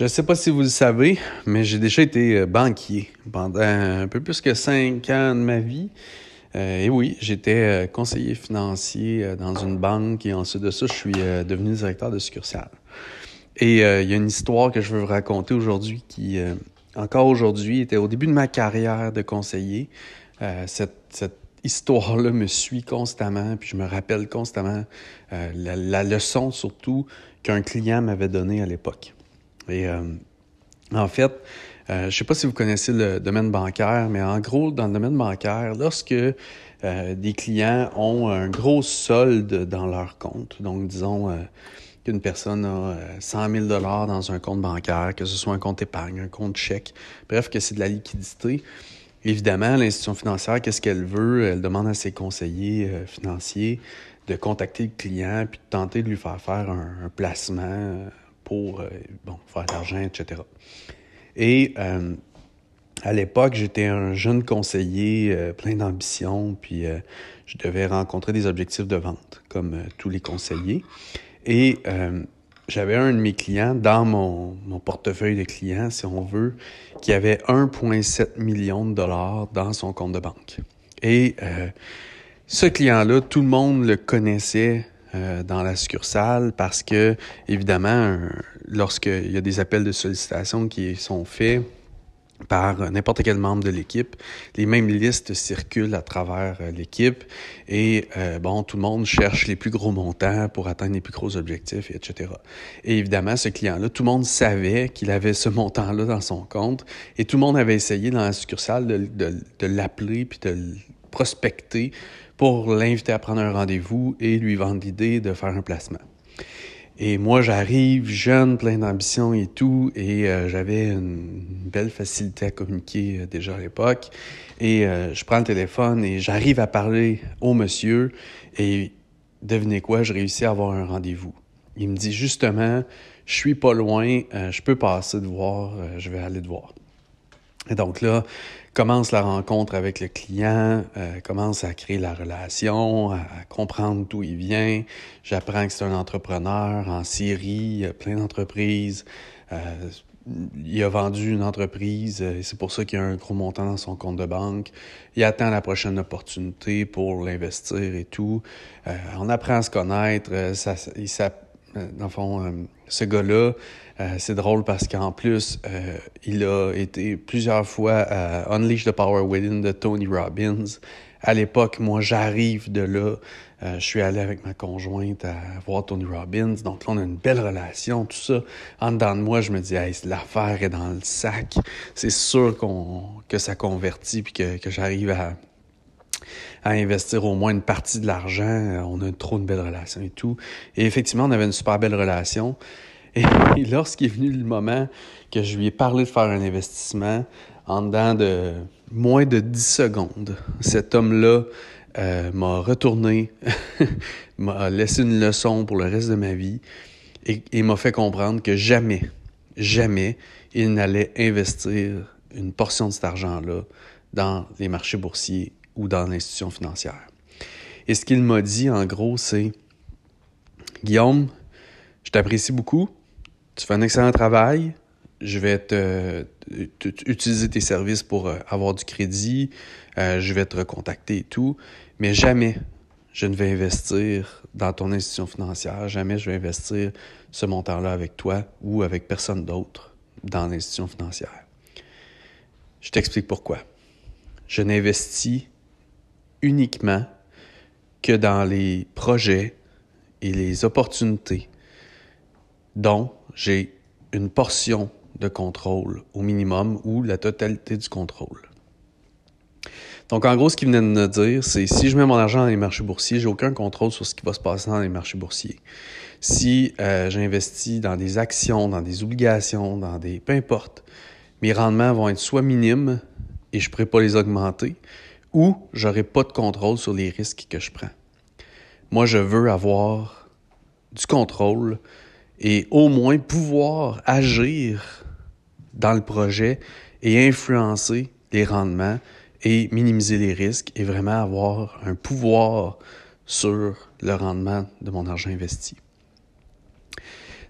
Je ne sais pas si vous le savez, mais j'ai déjà été euh, banquier pendant un peu plus que cinq ans de ma vie. Euh, et oui, j'étais euh, conseiller financier dans une banque et ensuite de ça, je suis devenu directeur de succursale. Et il y a une histoire que je veux vous raconter aujourd'hui qui, encore aujourd'hui, était au début de ma carrière de conseiller. cette, cette histoire-là me suit constamment, puis je me rappelle constamment la leçon surtout qu'un client m'avait donnée à l'époque. Et euh, en fait, euh, je ne sais pas si vous connaissez le domaine bancaire, mais en gros, dans le domaine bancaire, lorsque euh, des clients ont un gros solde dans leur compte, donc disons qu'une personne a 100 000 dans un compte bancaire, que ce soit un compte épargne, un compte chèque, bref, que c'est de la liquidité, évidemment, l'institution financière, qu'est-ce qu'elle veut? Elle demande à ses conseillers financiers de contacter le client puis de tenter de lui faire faire un placement pour euh, bon, faire de l'argent, etc. Et euh, à l'époque, j'étais un jeune conseiller euh, plein d'ambition, puis je devais rencontrer des objectifs de vente, comme tous les conseillers. Et j'avais un de mes clients dans mon, mon, portefeuille de clients, si on veut, qui avait 1,7 million de dollars dans son compte de banque. Et ce client-là, tout le monde le connaissait euh, dans la succursale parce que, évidemment, lorsqu'il y a des appels de sollicitation qui sont faits par n'importe quel membre de l'équipe, les mêmes listes circulent à travers euh, l'équipe et, euh, bon, tout le monde cherche les plus gros montants pour atteindre les plus gros objectifs, etc. Et évidemment, ce client-là, tout le monde savait qu'il avait ce montant-là dans son compte et tout le monde avait essayé dans la succursale de, de, de l'appeler puis de prospecter pour l'inviter à prendre un rendez-vous et lui vendre l'idée de faire un placement. Et moi, j'arrive jeune, plein d'ambition et tout, et euh, j'avais une belle facilité à communiquer euh, déjà à l'époque. Et euh, je prends le téléphone et j'arrive à parler au monsieur, et devinez quoi, je réussis à avoir un rendez-vous. Il me dit justement, je suis pas loin, je peux passer de voir, je vais aller te voir. Et donc là, commence la rencontre avec le client, euh, commence à créer la relation, à, comprendre d'où il vient. J'apprends que c'est un entrepreneur en Syrie, plein d'entreprises. Euh, il a vendu une entreprise et c'est pour ça qu'il a un gros montant dans son compte de banque. Il attend la prochaine opportunité pour l'investir et tout. Euh, on apprend à se connaître. Dans le fond, ce gars-là, euh, c'est drôle parce qu'en plus, euh, il a été plusieurs fois à Unleash the Power Within de Tony Robbins. À l'époque, moi, j'arrive de là. Euh, je suis allé avec ma conjointe à voir Tony Robbins. Donc là, on a une belle relation, tout ça. En dedans de moi, je me dis, hey, l'affaire est dans le sac. C'est sûr qu'on, que ça convertit puis que j'arrive à, à investir au moins une partie de l'argent. On a trop une belle relation et tout. Et effectivement, on avait une super belle relation. Et lorsqu'il est venu le moment que je lui ai parlé de faire un investissement, en dedans de moins de 10 secondes, cet homme-là euh, m'a retourné, m'a laissé une leçon pour le reste de ma vie et, m'a fait comprendre que jamais, jamais, il n'allait investir une portion de cet argent-là dans les marchés boursiers ou dans l'institution financière. Et ce qu'il m'a dit, en gros, c'est Guillaume, je t'apprécie beaucoup, tu fais un excellent travail, je vais te, utiliser tes services pour euh, avoir du crédit, euh, je vais te recontacter et tout, mais jamais je ne vais investir dans ton institution financière, jamais je vais investir ce montant-là avec toi ou avec personne d'autre dans l'institution financière. Je t'explique pourquoi. Je n'investis uniquement que dans les projets et les opportunités dont j'ai une portion de contrôle au minimum ou la totalité du contrôle. Donc, en gros, ce qu'il venait de me dire, c'est si je mets mon argent dans les marchés boursiers, j'ai aucun contrôle sur ce qui va se passer dans les marchés boursiers. Si euh, j'investis dans des actions, dans des obligations, dans des... peu importe, mes rendements vont être soit minimes et je ne pourrai pas les augmenter, ou j'aurai pas de contrôle sur les risques que je prends. Moi, je veux avoir du contrôle et au moins pouvoir agir dans le projet et influencer les rendements et minimiser les risques et vraiment avoir un pouvoir sur le rendement de mon argent investi.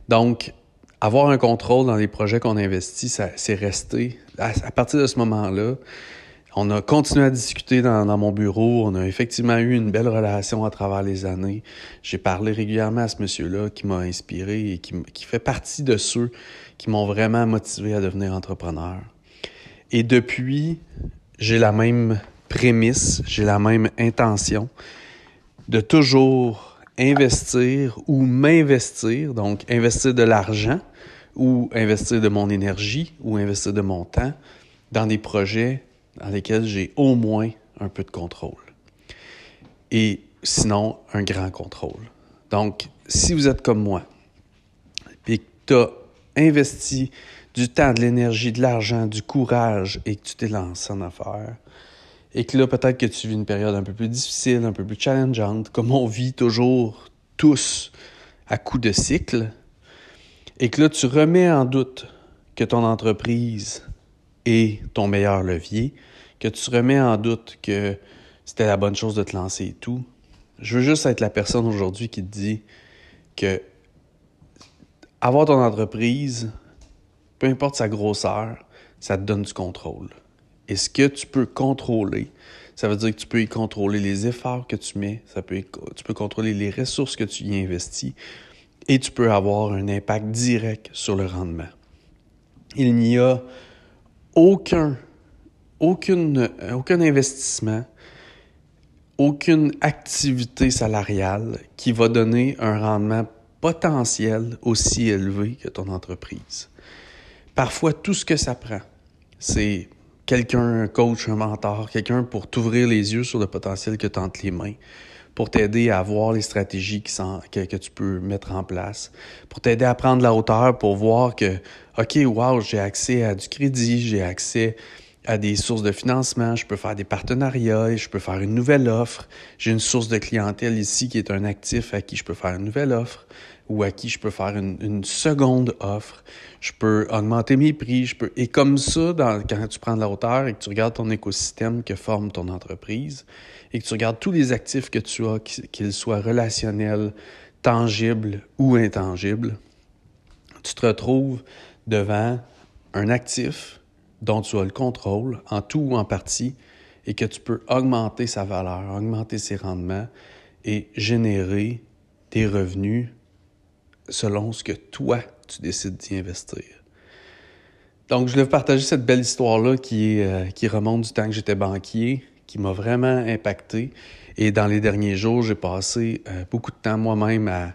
Donc, avoir un contrôle dans les projets qu'on investit, c'est resté. À, partir de ce moment-là, on a continué à discuter dans, mon bureau. On a effectivement eu une belle relation à travers les années. J'ai parlé régulièrement à ce monsieur-là qui m'a inspiré et qui fait partie de ceux qui m'ont vraiment motivé à devenir entrepreneur. Et depuis, j'ai la même prémisse, j'ai la même intention de toujours investir ou m'investir, donc investir de l'argent ou investir de mon énergie ou investir de mon temps dans des projets dans lesquels j'ai au moins un peu de contrôle. Et sinon, un grand contrôle. Donc, si vous êtes comme moi et que tu as investi du temps, de l'énergie, de l'argent, du courage et que tu t'es lancé en affaires, et que là, peut-être que tu vis une période un peu plus difficile, un peu plus challengeante, comme on vit toujours tous à coup de cycle, et que là, tu remets en doute que ton entreprise est ton meilleur levier, que tu remets en doute que c'était la bonne chose de te lancer et tout, je veux juste être la personne aujourd'hui qui te dit que avoir ton entreprise, peu importe sa grosseur, ça te donne du contrôle. Et ce que tu peux contrôler, ça veut dire que tu peux y contrôler les efforts que tu mets, ça peut, tu peux contrôler les ressources que tu y investis et tu peux avoir un impact direct sur le rendement. Il n'y a aucun, aucune, aucun investissement, aucune activité salariale qui va donner un rendement potentiel aussi élevé que ton entreprise. Parfois, tout ce que ça prend, c'est quelqu'un, un coach, un mentor, quelqu'un pour t'ouvrir les yeux sur le potentiel que tu les mains, pour t'aider à voir les stratégies que, que, tu peux mettre en place, pour t'aider à prendre la hauteur, pour voir que, OK, wow, j'ai accès à du crédit, j'ai accès à des sources de financement, je peux faire des partenariats, je peux faire une nouvelle offre, j'ai une source de clientèle ici qui est un actif à qui je peux faire une nouvelle offre ou à qui je peux faire une, seconde offre. Je peux augmenter mes prix. Je peux... Et comme ça, quand tu prends de la hauteur et que tu regardes ton écosystème que forme ton entreprise et que tu regardes tous les actifs que tu as, qu'ils soient relationnels, tangibles ou intangibles, tu te retrouves devant un actif dont tu as le contrôle en tout ou en partie et que tu peux augmenter sa valeur, augmenter ses rendements et générer des revenus selon ce que toi, tu décides d'y investir. Donc, je voulais vous partager cette belle histoire-là qui, euh, qui remonte du temps que j'étais banquier, qui m'a vraiment impacté. Et dans les derniers jours, j'ai passé euh, beaucoup de temps moi-même à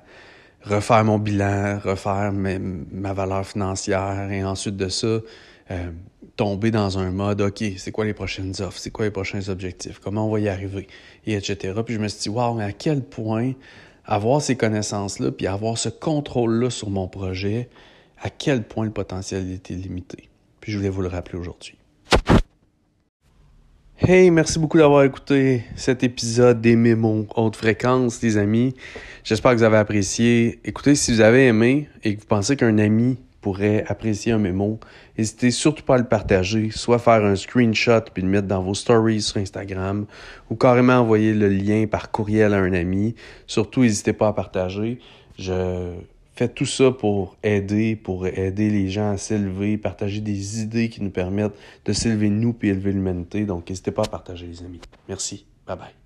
refaire mon bilan, refaire ma valeur financière et ensuite de ça, euh, tomber dans un mode, OK, c'est quoi les prochaines offres? C'est quoi les prochains objectifs? Comment on va y arriver? Et etc. Puis je me suis dit, wow, mais à quel point avoir ces connaissances-là, puis avoir ce contrôle-là sur mon projet, à quel point le potentiel était limité. Puis je voulais vous le rappeler aujourd'hui. Hey, merci beaucoup d'avoir écouté cet épisode des mémos haute fréquence, les amis. J'espère que vous avez apprécié. Écoutez, si vous avez aimé et que vous pensez qu'un ami pourrait apprécier un mémo, n'hésitez surtout pas à le partager, soit faire un screenshot puis le mettre dans vos stories sur Instagram ou carrément envoyer le lien par courriel à un ami. Surtout, n'hésitez pas à partager. Je fais tout ça pour aider, pour aider les gens à s'élever, partager des idées qui nous permettent de s'élever nous puis élever l'humanité. Donc, n'hésitez pas à partager, les amis. Merci. Bye bye.